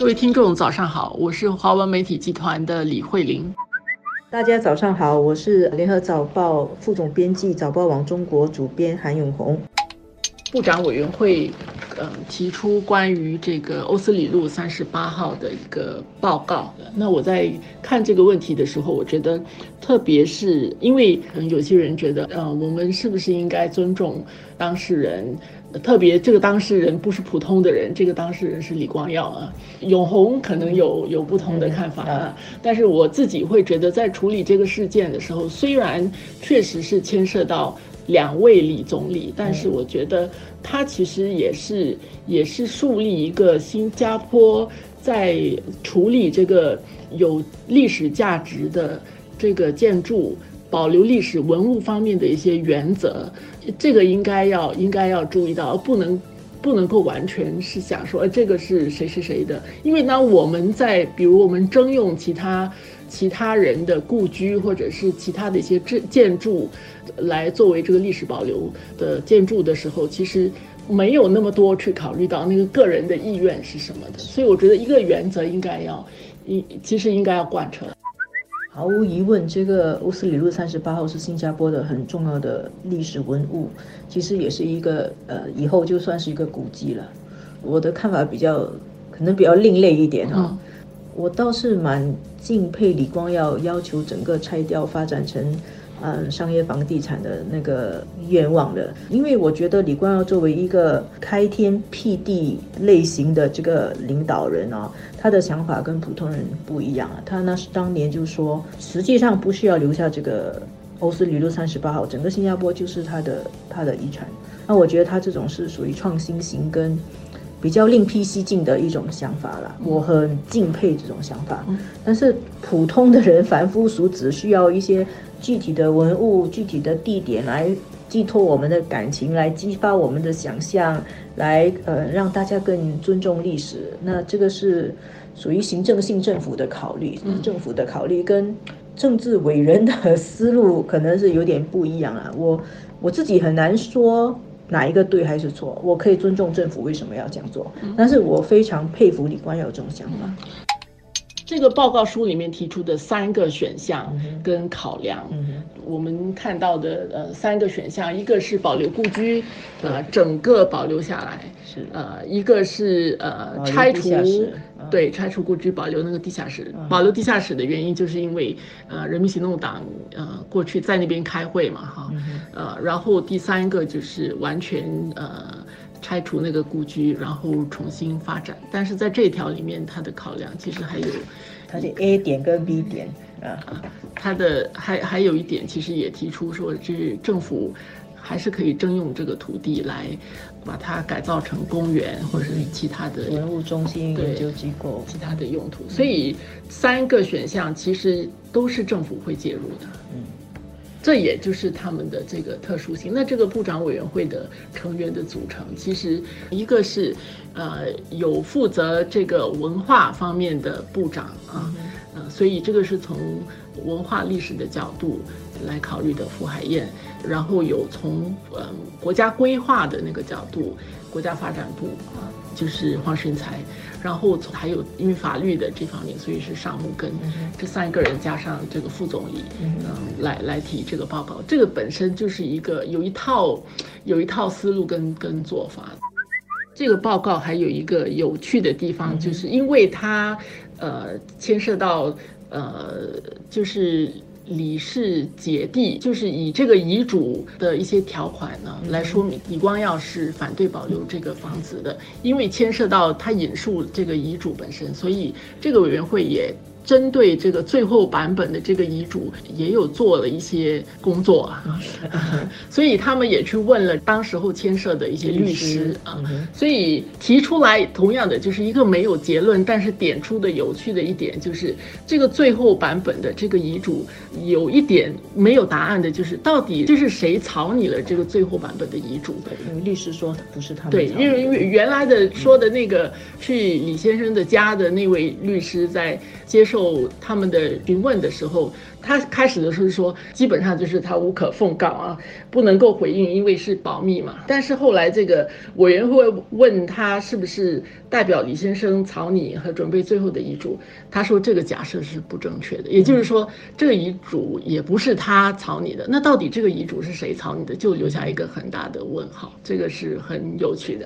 各位听众，早上好，我是华文媒体集团的李慧玲。大家早上好，我是联合早报副总编辑、早报网中国主编韩永红。部长委员会，嗯，提出关于这个欧斯里路三十八号的一个报告。那我在看这个问题的时候，我觉得，特别是因为可能有些人觉得，呃，我们是不是应该尊重当事人？特别这个当事人不是普通的人，这个当事人是李光耀啊。永红可能有有不同的看法啊，但是我自己会觉得，在处理这个事件的时候，虽然确实是牵涉到。两位李总理，但是我觉得他其实也是也是树立一个新加坡在处理这个有历史价值的这个建筑保留历史文物方面的一些原则，这个应该要应该要注意到，不能不能够完全是想说，这个是谁谁谁的，因为呢，我们在比如我们征用其他。其他人的故居或者是其他的一些建建筑，来作为这个历史保留的建筑的时候，其实没有那么多去考虑到那个个人的意愿是什么的。所以我觉得一个原则应该要，应其实应该要贯彻。毫无疑问，这个乌斯里路三十八号是新加坡的很重要的历史文物，其实也是一个呃，以后就算是一个古迹了。我的看法比较可能比较另类一点哈。我倒是蛮敬佩李光耀要求整个拆掉发展成，嗯，商业房地产的那个愿望的，因为我觉得李光耀作为一个开天辟地类型的这个领导人啊，他的想法跟普通人不一样啊。他那是当年就说，实际上不需要留下这个欧斯里路三十八号，整个新加坡就是他的他的遗产。那我觉得他这种是属于创新型跟。比较另辟蹊径的一种想法啦，我很敬佩这种想法。但是普通的人凡夫俗子需要一些具体的文物、具体的地点来寄托我们的感情，来激发我们的想象，来呃让大家更尊重历史。那这个是属于行政性政府的考虑，政府的考虑跟政治伟人的思路可能是有点不一样啊。我我自己很难说。哪一个对还是错？我可以尊重政府为什么要这样做，但是我非常佩服李光耀这种想法。这个报告书里面提出的三个选项跟考量，我们看到的呃三个选项，一个是保留故居，呃整个保留下来，是呃一个是呃拆除，对拆除故居保留那个地下室，保留地下室的原因就是因为呃人民行动党呃过去在那边开会嘛哈，呃然后第三个就是完全呃。拆除那个故居，然后重新发展。但是在这条里面，它的考量其实还有，它是 A 点跟 B 点啊。它的还还有一点，其实也提出说，就是政府还是可以征用这个土地来把它改造成公园或者是其他的文物中心、研究机构、其他的用途。所以三个选项其实都是政府会介入的。嗯。这也就是他们的这个特殊性。那这个部长委员会的成员的组成，其实一个是，呃，有负责这个文化方面的部长啊，呃，所以这个是从文化历史的角度来考虑的傅海燕，然后有从嗯国家规划的那个角度，国家发展部啊，就是黄顺才。然后还有因为法律的这方面，所以是尚木根这三个人加上这个副总理，嗯，来来提这个报告。这个本身就是一个有一套有一套思路跟跟做法。这个报告还有一个有趣的地方，就是因为它呃牵涉到呃就是。李氏姐弟就是以这个遗嘱的一些条款呢来说明，李光耀是反对保留这个房子的，因为牵涉到他引述这个遗嘱本身，所以这个委员会也。针对这个最后版本的这个遗嘱，也有做了一些工作啊，所以他们也去问了当时候牵涉的一些律师啊，所以提出来同样的就是一个没有结论，但是点出的有趣的一点就是这个最后版本的这个遗嘱有一点没有答案的，就是到底这是谁草拟了这个最后版本的遗嘱？因为律师说不是他们。对，因为因为原来的说的那个去李先生的家的那位律师在接。受他们的询问的时候，他开始的时候说，基本上就是他无可奉告啊，不能够回应，因为是保密嘛。但是后来这个委员会问他是不是代表李先生草拟和准备最后的遗嘱，他说这个假设是不正确的，也就是说这个遗嘱也不是他草拟的。那到底这个遗嘱是谁草拟的，就留下一个很大的问号，这个是很有趣的。